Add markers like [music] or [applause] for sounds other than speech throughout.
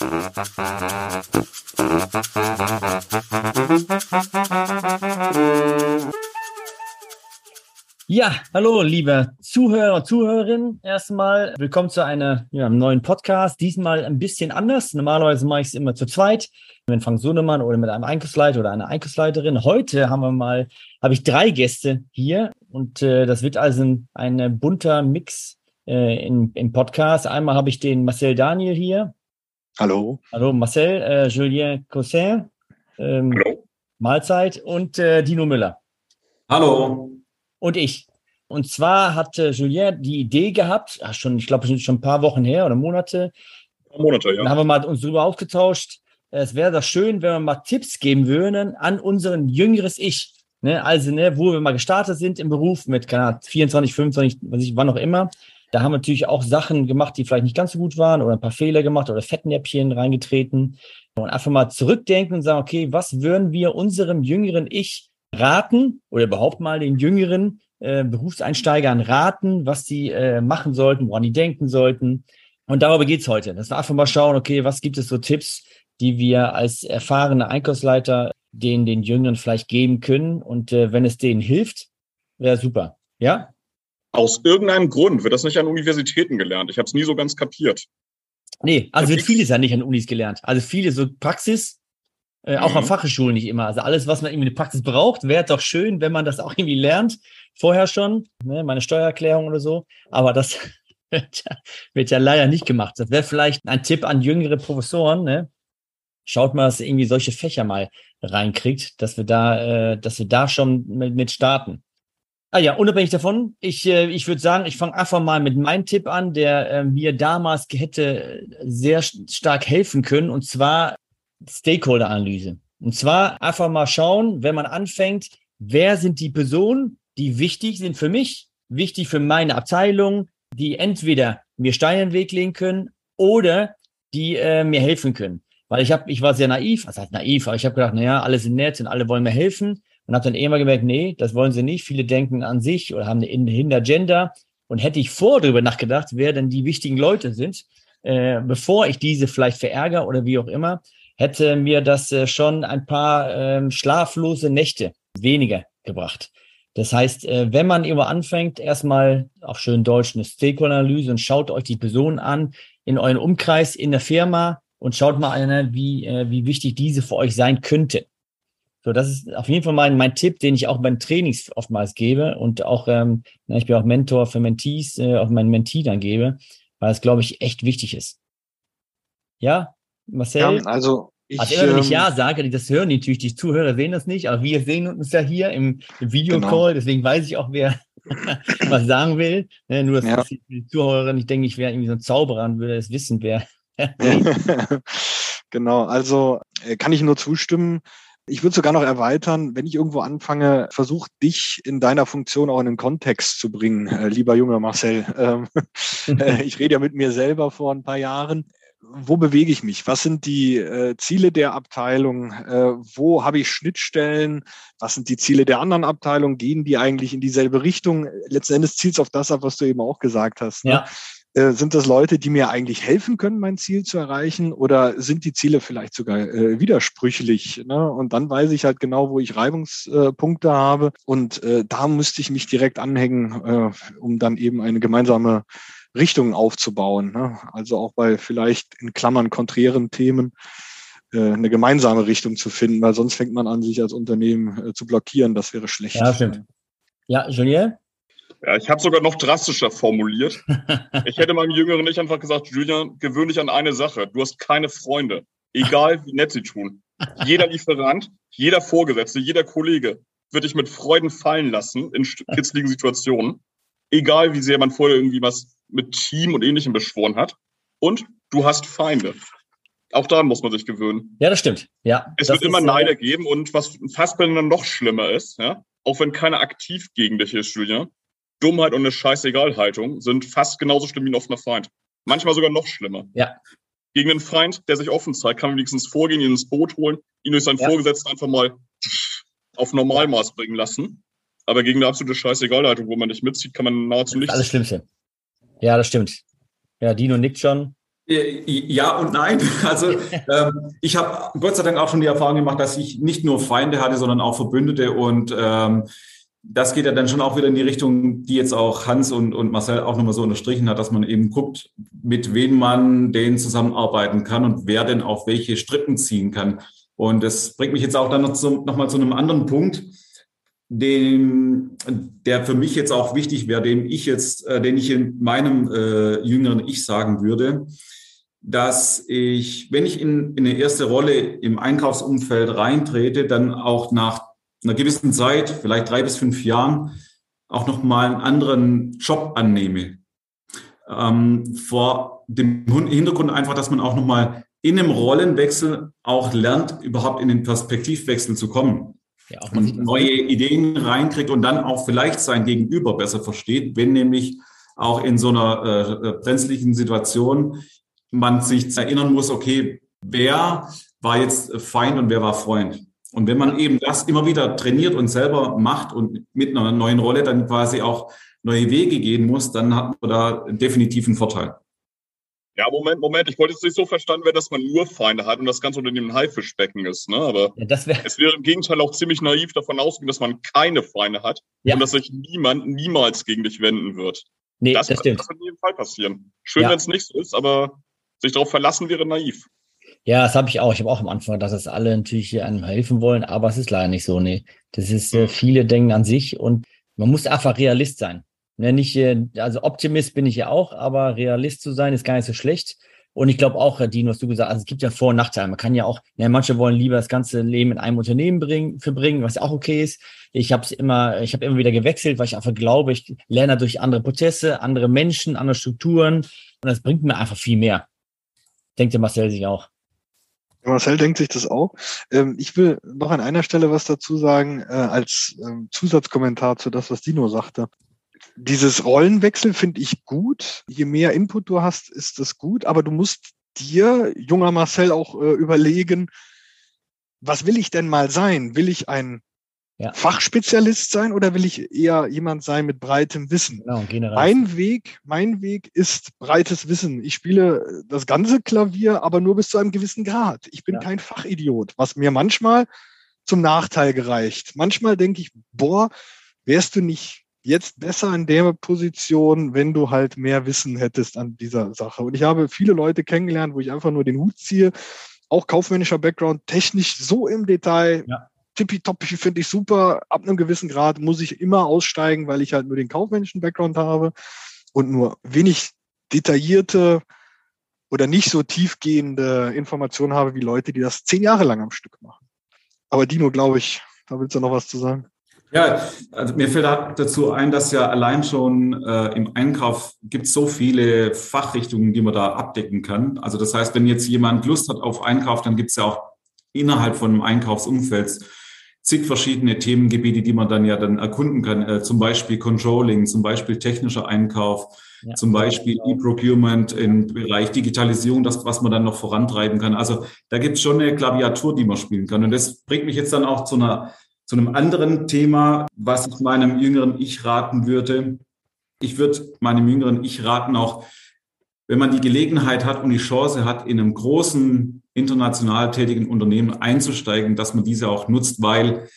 Ja, hallo, liebe Zuhörer Zuhörerinnen. Erstmal willkommen zu einer, ja, einem neuen Podcast. Diesmal ein bisschen anders. Normalerweise mache ich es immer zu zweit mit Frank Sohnemann oder mit einem Einkaufsleiter oder einer Einkaufsleiterin. Heute haben wir mal, habe ich drei Gäste hier und äh, das wird also ein, ein bunter Mix äh, in, im Podcast. Einmal habe ich den Marcel Daniel hier. Hallo. Hallo Marcel, äh, Julien Cossin. Ähm, Hallo. Mahlzeit und äh, Dino Müller. Hallo und ich. Und zwar hatte Julien die Idee gehabt, ach schon, ich glaube, schon ein paar Wochen her oder Monate. Monate, ja. Dann haben wir mal uns darüber ausgetauscht. Es wäre doch schön, wenn wir mal Tipps geben würden an unseren jüngeres Ich. Ne, also, ne, wo wir mal gestartet sind im Beruf mit, keine Ahnung, 24, 25, was ich, wann auch immer. Da haben wir natürlich auch Sachen gemacht, die vielleicht nicht ganz so gut waren oder ein paar Fehler gemacht oder Fettnäppchen reingetreten. Und einfach mal zurückdenken und sagen, okay, was würden wir unserem jüngeren Ich raten oder überhaupt mal den jüngeren äh, Berufseinsteigern raten, was sie äh, machen sollten, woran die denken sollten. Und darüber geht's heute. Dass wir einfach mal schauen, okay, was gibt es so Tipps, die wir als erfahrene Einkaufsleiter den, den Jüngeren vielleicht geben können. Und äh, wenn es denen hilft, wäre super. Ja? Aus irgendeinem Grund wird das nicht an Universitäten gelernt. Ich habe es nie so ganz kapiert. Nee, also wird vieles ja nicht an Unis gelernt. Also viele so Praxis, äh, auch mhm. an Fachschulen nicht immer. Also alles, was man irgendwie eine Praxis braucht, wäre doch schön, wenn man das auch irgendwie lernt, vorher schon, ne, meine Steuererklärung oder so. Aber das [laughs] wird ja, wird ja leider nicht gemacht. Das wäre vielleicht ein Tipp an jüngere Professoren, ne? Schaut mal, dass ihr irgendwie solche Fächer mal reinkriegt, dass wir da, äh, dass wir da schon mit, mit starten. Ah ja, unabhängig davon, ich, äh, ich würde sagen, ich fange einfach mal mit meinem Tipp an, der äh, mir damals hätte sehr stark helfen können. Und zwar Stakeholder-Analyse. Und zwar einfach mal schauen, wenn man anfängt, wer sind die Personen, die wichtig sind für mich, wichtig für meine Abteilung, die entweder mir Steine in den Weg legen können oder die äh, mir helfen können. Weil ich habe, ich war sehr naiv, was heißt naiv, aber ich habe gedacht, naja, alle sind nett und alle wollen mir helfen und habe dann immer gemerkt, nee, das wollen sie nicht. Viele denken an sich oder haben eine Hintergender. Und hätte ich vor darüber nachgedacht, wer denn die wichtigen Leute sind, äh, bevor ich diese vielleicht verärgere oder wie auch immer, hätte mir das äh, schon ein paar ähm, schlaflose Nächte weniger gebracht. Das heißt, äh, wenn man immer anfängt, erstmal auf schön Deutsch eine Stakeholder-Analyse und schaut euch die Personen an in euren Umkreis, in der Firma und schaut mal an, wie, äh, wie wichtig diese für euch sein könnte. So, das ist auf jeden Fall mein, mein Tipp, den ich auch beim Trainings oftmals gebe und auch, ähm, ich bin auch Mentor für Mentees, äh, auch meinen Mentee dann gebe, weil es, glaube ich, echt wichtig ist. Ja, Marcel? Ja, also ich, also immer wenn ich ähm, Ja sage, das hören natürlich, die Zuhörer sehen das nicht, aber wir sehen uns ja hier im, im Videocall, genau. deswegen weiß ich auch, wer [laughs] was sagen will. Ne, nur, dass ja. die Zuhörer nicht denken, ich wäre irgendwie so ein Zauberer und würde es wissen, wer. [laughs] genau, also äh, kann ich nur zustimmen. Ich würde sogar noch erweitern, wenn ich irgendwo anfange, versuch dich in deiner Funktion auch in den Kontext zu bringen, äh, lieber junger Marcel. Ähm, [laughs] äh, ich rede ja mit mir selber vor ein paar Jahren wo bewege ich mich? Was sind die äh, Ziele der Abteilung? Äh, wo habe ich Schnittstellen? Was sind die Ziele der anderen Abteilung? Gehen die eigentlich in dieselbe Richtung? Letzten Endes zielt es auf das ab, was du eben auch gesagt hast. Ne? Ja. Äh, sind das Leute, die mir eigentlich helfen können, mein Ziel zu erreichen? Oder sind die Ziele vielleicht sogar äh, widersprüchlich? Ne? Und dann weiß ich halt genau, wo ich Reibungspunkte habe. Und äh, da müsste ich mich direkt anhängen, äh, um dann eben eine gemeinsame Richtungen aufzubauen. Ne? Also auch bei vielleicht in Klammern konträren Themen äh, eine gemeinsame Richtung zu finden, weil sonst fängt man an, sich als Unternehmen zu blockieren. Das wäre schlecht. Ja, stimmt. Ja, Julien? Ja, ich habe sogar noch drastischer formuliert. ich hätte meinem Jüngeren nicht einfach gesagt, Julian, gewöhn dich an eine Sache. Du hast keine Freunde. Egal wie nett sie tun. Jeder Lieferant, jeder Vorgesetzte, jeder Kollege wird dich mit Freuden fallen lassen in kitzligen Situationen. Egal wie sehr man vorher irgendwie was mit Team und Ähnlichem beschworen hat. Und du hast Feinde. Auch daran muss man sich gewöhnen. Ja, das stimmt. Ja. Es wird immer Neider geben und was fast bei noch schlimmer ist, ja, auch wenn keiner aktiv gegen dich ist, Julia, Dummheit und eine Scheißegal-Haltung sind fast genauso schlimm wie ein offener Feind. Manchmal sogar noch schlimmer. Ja. Gegen einen Feind, der sich offen zeigt, kann man wenigstens vorgehen, ihn ins Boot holen, ihn durch seinen ja. Vorgesetzten einfach mal auf Normalmaß bringen lassen. Aber gegen eine absolute Scheißegal-Haltung, wo man nicht mitzieht, kann man nahezu nichts. Alles Schlimmste. Ja, das stimmt. Ja, Dino nickt schon. Äh, ja und nein. [laughs] Also [laughs] ähm, ich habe Gott sei Dank auch schon die Erfahrung gemacht, dass ich nicht nur Feinde hatte, sondern auch Verbündete. Und ähm, das geht ja dann schon auch wieder in die Richtung, die jetzt auch Hans und, und Marcel auch nochmal so unterstrichen hat, dass man eben guckt, mit wem man den zusammenarbeiten kann und wer denn auch welche Strippen ziehen kann. Und das bringt mich jetzt auch dann noch, zu, noch mal zu einem anderen Punkt den, der für mich jetzt auch wichtig wäre, den ich jetzt, äh, den ich in meinem äh, jüngeren Ich sagen würde, dass ich, wenn ich in, in eine erste Rolle im Einkaufsumfeld reintrete, dann auch nach einer gewissen Zeit, vielleicht drei bis fünf Jahren, auch noch mal einen anderen Job annehme. Ähm, vor dem Hintergrund einfach, dass man auch noch mal in einem Rollenwechsel auch lernt, überhaupt in den Perspektivwechsel zu kommen ja, auch und neue Ideen reinkriegt und dann auch vielleicht sein Gegenüber besser versteht, wenn nämlich auch in so einer äh, brenzlichen Situation man sich erinnern muss, okay, wer war jetzt Feind und wer war Freund? Und wenn man eben das immer wieder trainiert und selber macht und mit einer neuen Rolle dann quasi auch neue Wege gehen muss, dann hat man da definitiv einen Vorteil. Ja, Moment, Moment. Ich wollte jetzt nicht so verstanden werden, dass man nur Feinde hat und das Ganze unter dem Haifischbecken ist. Ne? Aber ja, wär... es wäre im Gegenteil auch ziemlich naiv davon ausgehen, dass man keine Feinde hat ja. und dass sich niemand niemals gegen dich wenden wird. Nee, das, das stimmt. Das wird in jedem Fall passieren. Schön, ja. wenn es nicht so ist, aber sich darauf verlassen wäre naiv. Ja, das habe ich auch. Ich habe auch am Anfang gedacht, dass alle natürlich hier einem helfen wollen, aber es ist leider nicht so. Nee. Das ist, äh, viele denken an sich und man muss einfach Realist sein. Ne, nicht, äh, also Optimist bin ich ja auch, aber Realist zu sein ist gar nicht so schlecht. Und ich glaube auch, Dino, was du gesagt hast, also es gibt ja Vor- und Nachteile. Man kann ja auch, ne, manche wollen lieber das ganze Leben in einem Unternehmen bringen, verbringen, was auch okay ist. Ich habe es immer, ich habe immer wieder gewechselt, weil ich einfach glaube, ich lerne durch andere Prozesse, andere Menschen, andere Strukturen. Und das bringt mir einfach viel mehr. Denkt der Marcel sich auch. Marcel denkt sich das auch. Ähm, ich will noch an einer Stelle was dazu sagen, äh, als ähm, Zusatzkommentar zu das, was Dino sagte dieses Rollenwechsel finde ich gut. Je mehr Input du hast, ist das gut. Aber du musst dir, junger Marcel, auch äh, überlegen, was will ich denn mal sein? Will ich ein ja. Fachspezialist sein oder will ich eher jemand sein mit breitem Wissen? Genau, mein Weg, mein Weg ist breites Wissen. Ich spiele das ganze Klavier, aber nur bis zu einem gewissen Grad. Ich bin ja. kein Fachidiot, was mir manchmal zum Nachteil gereicht. Manchmal denke ich, boah, wärst du nicht jetzt besser in der Position, wenn du halt mehr Wissen hättest an dieser Sache. Und ich habe viele Leute kennengelernt, wo ich einfach nur den Hut ziehe, auch kaufmännischer Background, technisch so im Detail. Ja. Tippitoppi finde ich super. Ab einem gewissen Grad muss ich immer aussteigen, weil ich halt nur den kaufmännischen Background habe und nur wenig detaillierte oder nicht so tiefgehende Informationen habe wie Leute, die das zehn Jahre lang am Stück machen. Aber Dino, glaube ich, da willst du noch was zu sagen. Ja, also mir fällt dazu ein, dass ja allein schon äh, im Einkauf gibt es so viele Fachrichtungen, die man da abdecken kann. Also das heißt, wenn jetzt jemand Lust hat auf Einkauf, dann gibt es ja auch innerhalb von einem Einkaufsumfeld zig verschiedene Themengebiete, die man dann ja dann erkunden kann. Äh, zum Beispiel Controlling, zum Beispiel technischer Einkauf, ja. zum Beispiel E-Procurement im Bereich Digitalisierung, das, was man dann noch vorantreiben kann. Also da gibt es schon eine Klaviatur, die man spielen kann. Und das bringt mich jetzt dann auch zu einer zu einem anderen Thema, was ich meinem jüngeren Ich raten würde. Ich würde meinem jüngeren Ich raten, auch wenn man die Gelegenheit hat und die Chance hat, in einem großen international tätigen Unternehmen einzusteigen, dass man diese auch nutzt, weil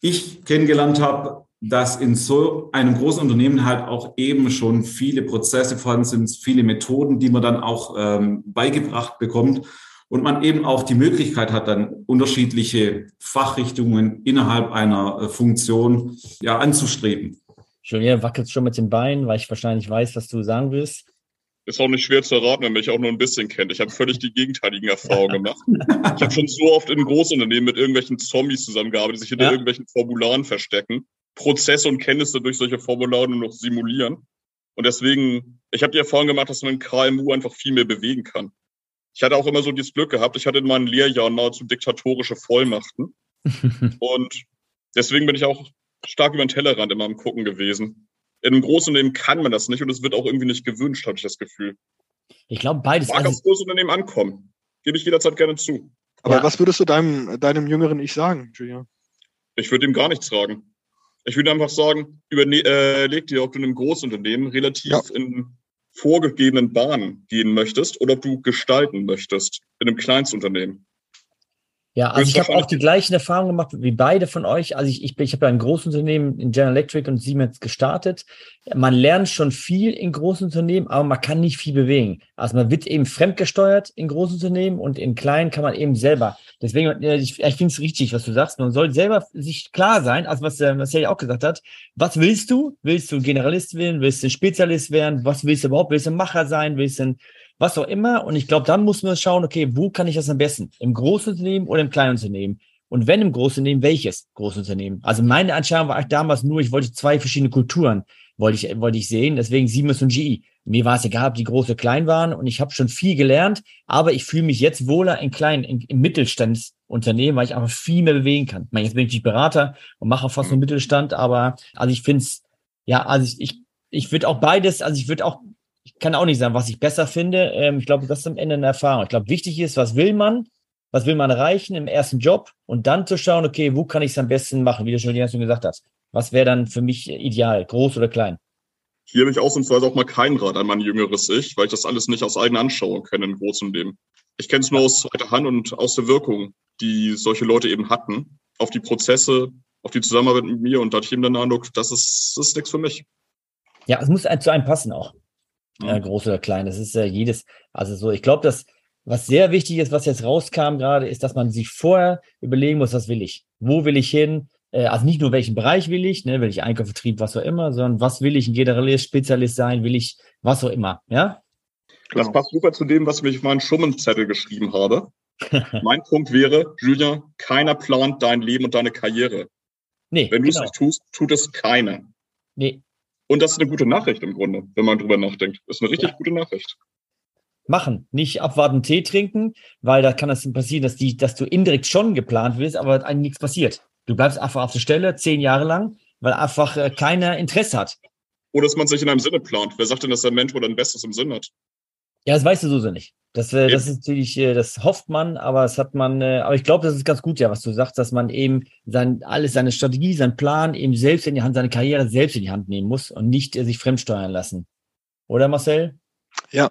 ich kennengelernt habe, dass in so einem großen Unternehmen halt auch eben schon viele Prozesse vorhanden sind, viele Methoden, die man dann auch ähm, beigebracht bekommt und man eben auch die Möglichkeit hat, dann unterschiedliche Fachrichtungen innerhalb einer äh, Funktion ja anzustreben. Julien wackelt schon mit den Beinen, weil ich wahrscheinlich weiß, was du sagen willst. Ist auch nicht schwer zu erraten, wenn man mich auch nur ein bisschen kennt. Ich habe völlig die gegenteiligen Erfahrungen gemacht. Ich habe schon so oft in Großunternehmen mit irgendwelchen Zombies zusammengearbeitet, die sich hinter ja. irgendwelchen Formularen verstecken, Prozesse und Kenntnisse durch solche Formulare nur noch simulieren. Und deswegen, ich habe die Erfahrung gemacht, dass man in KMU einfach viel mehr bewegen kann ich hatte auch immer so dieses Glück gehabt, ich hatte in meinen Lehrjahren nahezu diktatorische Vollmachten. [laughs] und deswegen bin ich auch stark über den Tellerrand immer am Gucken gewesen. In einem Großunternehmen kann man das nicht und es wird auch irgendwie nicht gewünscht, habe ich das Gefühl. Ich glaube, beides. Mag also, auf Großunternehmen ankommen. Gebe ich jederzeit gerne zu. Aber ja. was würdest du deinem, deinem jüngeren Ich sagen, Julia? Ich würde ihm gar nichts sagen. Ich würde einfach sagen, überleg äh, dir, ob du in einem Großunternehmen relativ ja. in vorgegebenen Bahn gehen möchtest oder ob du gestalten möchtest in einem Kleinstunternehmen. Ja, also ich habe auch die gleichen Erfahrungen gemacht wie beide von euch. Also ich, ich, ich habe ja ein Großunternehmen in General Electric und Siemens gestartet. Man lernt schon viel in großen Unternehmen, aber man kann nicht viel bewegen. Also man wird eben fremdgesteuert in großen Unternehmen und in kleinen kann man eben selber. Deswegen, ich, ich finde es richtig, was du sagst. Man soll selber sich klar sein, also was, äh, was ja auch gesagt hat. Was willst du? Willst du Generalist werden? Willst du ein Spezialist werden? Was willst du überhaupt? Willst du ein Macher sein? Willst du ein was auch immer. Und ich glaube, dann muss man schauen, okay, wo kann ich das am besten? Im Großunternehmen oder im Kleinunternehmen? Und wenn im Großunternehmen, welches Großunternehmen? Also meine Entscheidung war damals nur, ich wollte zwei verschiedene Kulturen, wollte ich, wollte ich sehen, deswegen Siemens und GE. Mir war es egal, ob die groß oder klein waren und ich habe schon viel gelernt, aber ich fühle mich jetzt wohler in kleinen, in, im Mittelstandsunternehmen, weil ich einfach viel mehr bewegen kann. Ich meine, jetzt bin ich Berater und mache fast nur Mittelstand, aber also ich finde es, ja, also ich, ich, ich würde auch beides, also ich würde auch kann auch nicht sagen, was ich besser finde. Ähm, ich glaube, das ist am Ende eine Erfahrung. Ich glaube, wichtig ist, was will man? Was will man erreichen im ersten Job? Und dann zu schauen, okay, wo kann ich es am besten machen, wie du schon gesagt hast. Was wäre dann für mich ideal, groß oder klein? Hier habe ich ausnahmsweise auch mal keinen Rat an mein jüngeres Ich, weil ich das alles nicht aus eigener Anschauung kenne in großem Leben. Ich kenne es nur aus zweiter Hand und aus der Wirkung, die solche Leute eben hatten, auf die Prozesse, auf die Zusammenarbeit mit mir und da hatte ich eben den Eindruck, das ist, das ist nichts für mich. Ja, es muss zu einem passen auch äh, groß oder klein. Das ist äh, jedes, also so, ich glaube, dass was sehr wichtig ist, was jetzt rauskam gerade, ist, dass man sich vorher überlegen muss, was will ich? Wo will ich hin? Äh, also nicht nur welchen Bereich will ich, ne, will ich Einkauf, Vertrieb, was auch immer, sondern was will ich ein Generalist, Spezialist sein, will ich was auch immer, ja? Das genau. passt super zu dem, was ich auf meinen Schummenzettel geschrieben habe. [laughs] mein Punkt wäre, Julian, keiner plant dein Leben und deine Karriere. Nee, Wenn du genau. es nicht tust, tut es keiner. Nee, und das ist eine gute Nachricht im Grunde, wenn man drüber nachdenkt. Das ist eine richtig ja. gute Nachricht. Machen, nicht abwarten, Tee trinken, weil da kann es passieren, dass, die, dass du indirekt schon geplant wirst, aber eigentlich nichts passiert. Du bleibst einfach auf der Stelle zehn Jahre lang, weil einfach äh, keiner Interesse hat. Oder dass man sich in einem Sinne plant. Wer sagt denn, dass der Mentor dann Bestes im Sinn hat? Ja, das weißt du so nicht. Das, äh, das ist natürlich, äh, das hofft man, aber das hat man, äh, aber ich glaube, das ist ganz gut, ja, was du sagst, dass man eben sein, alles, seine Strategie, seinen Plan eben selbst in die Hand, seine Karriere selbst in die Hand nehmen muss und nicht äh, sich fremdsteuern lassen. Oder Marcel? Ja,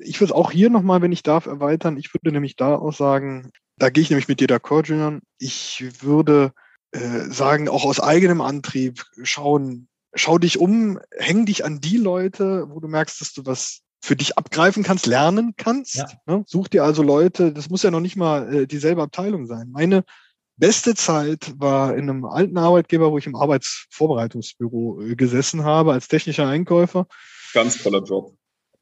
ich würde auch hier nochmal, wenn ich darf, erweitern. Ich würde nämlich da auch sagen, da gehe ich nämlich mit dir d'accord, Julian. Ich würde äh, sagen, auch aus eigenem Antrieb schauen, schau dich um, häng dich an die Leute, wo du merkst, dass du was für dich abgreifen kannst, lernen kannst. Ja. Ne? Such dir also Leute, das muss ja noch nicht mal äh, dieselbe Abteilung sein. Meine beste Zeit war in einem alten Arbeitgeber, wo ich im Arbeitsvorbereitungsbüro äh, gesessen habe als technischer Einkäufer. Ganz toller Job.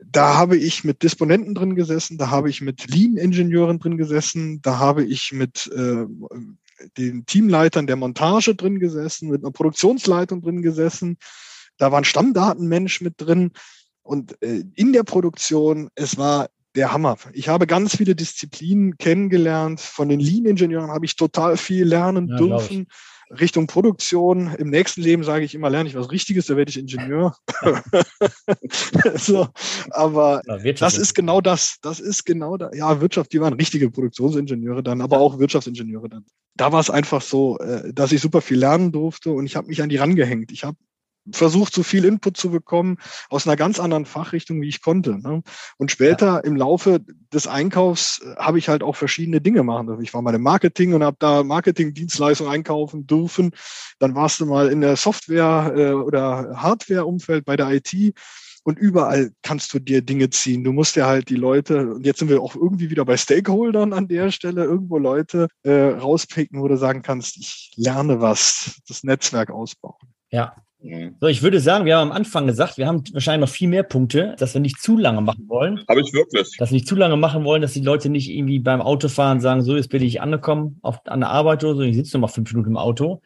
Da habe ich mit Disponenten drin gesessen, da habe ich mit Lean-Ingenieuren drin gesessen, da habe ich mit äh, den Teamleitern der Montage drin gesessen, mit einer Produktionsleitung drin gesessen. Da war ein Stammdatenmensch mit drin. Und äh, in der Produktion, es war der Hammer. Ich habe ganz viele Disziplinen kennengelernt. Von den Lean-Ingenieuren habe ich total viel lernen ja, dürfen. Richtung Produktion. Im nächsten Leben sage ich immer, lerne ich was Richtiges, da werde ich Ingenieur. [laughs] so, aber ja, das ist genau das. Das ist genau da. Ja, Wirtschaft, die waren richtige Produktionsingenieure dann, aber auch Wirtschaftsingenieure dann. Da war es einfach so, äh, dass ich super viel lernen durfte und ich habe mich an die rangehängt. Ich habe versucht, so viel Input zu bekommen aus einer ganz anderen Fachrichtung, wie ich konnte. Ne? Und später ja. im Laufe des Einkaufs äh, habe ich halt auch verschiedene Dinge machen dürfen. Ich war mal im Marketing und habe da Marketingdienstleistungen einkaufen dürfen. Dann warst du mal in der Software- äh, oder Hardware-Umfeld bei der IT. Und überall kannst du dir Dinge ziehen. Du musst ja halt die Leute, und jetzt sind wir auch irgendwie wieder bei Stakeholdern an der Stelle, irgendwo Leute äh, rauspicken, wo du sagen kannst, ich lerne was, das Netzwerk ausbauen. Ja, Mhm. So, ich würde sagen, wir haben am Anfang gesagt, wir haben wahrscheinlich noch viel mehr Punkte, dass wir nicht zu lange machen wollen. Habe ich wirklich. Dass wir nicht zu lange machen wollen, dass die Leute nicht irgendwie beim Autofahren sagen, so, jetzt bin ich angekommen auf, an der Arbeit oder so, ich sitze noch mal fünf Minuten im Auto.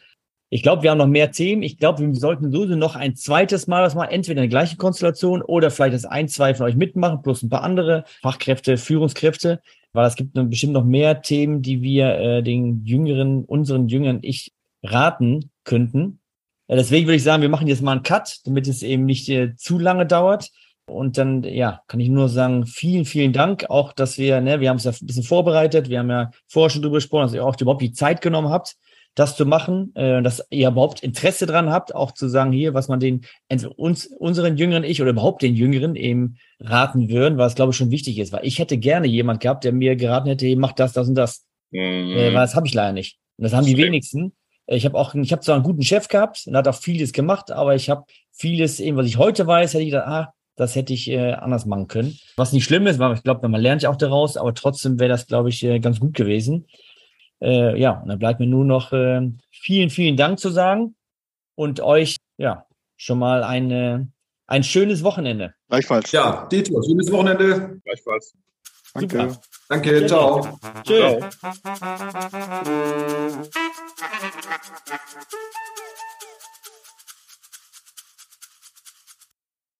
Ich glaube, wir haben noch mehr Themen. Ich glaube, wir sollten sowieso noch ein zweites Mal was machen, entweder eine gleiche Konstellation oder vielleicht das ein, zwei von euch mitmachen, plus ein paar andere Fachkräfte, Führungskräfte, weil es gibt bestimmt noch mehr Themen, die wir äh, den Jüngeren, unseren Jüngern ich raten könnten. Ja, deswegen würde ich sagen, wir machen jetzt mal einen Cut, damit es eben nicht äh, zu lange dauert. Und dann, ja, kann ich nur sagen, vielen, vielen Dank. Auch, dass wir, ne, wir haben es ja ein bisschen vorbereitet. Wir haben ja vorher schon drüber gesprochen, dass ihr auch überhaupt die Zeit genommen habt, das zu machen, äh, dass ihr überhaupt Interesse dran habt, auch zu sagen, hier, was man den uns, unseren jüngeren Ich oder überhaupt den Jüngeren eben raten würden, was glaube ich schon wichtig ist, weil ich hätte gerne jemand gehabt, der mir geraten hätte, mach das, das und das. Mhm. Äh, weil das habe ich leider nicht. Und das haben die wenigsten. Ich habe auch, ich habe zwar einen guten Chef gehabt und hat auch vieles gemacht, aber ich habe vieles, eben was ich heute weiß, hätte ich gedacht, ah, das hätte ich äh, anders machen können. Was nicht schlimm ist, weil ich glaube, man lernt ja auch daraus, aber trotzdem wäre das, glaube ich, äh, ganz gut gewesen. Äh, ja, und dann bleibt mir nur noch äh, vielen, vielen Dank zu sagen und euch, ja, schon mal eine, ein schönes Wochenende. Gleichfalls. Ja, Dieter, schönes Wochenende. Gleichfalls. Danke. Super. Danke, ciao. Tschüss. Ciao.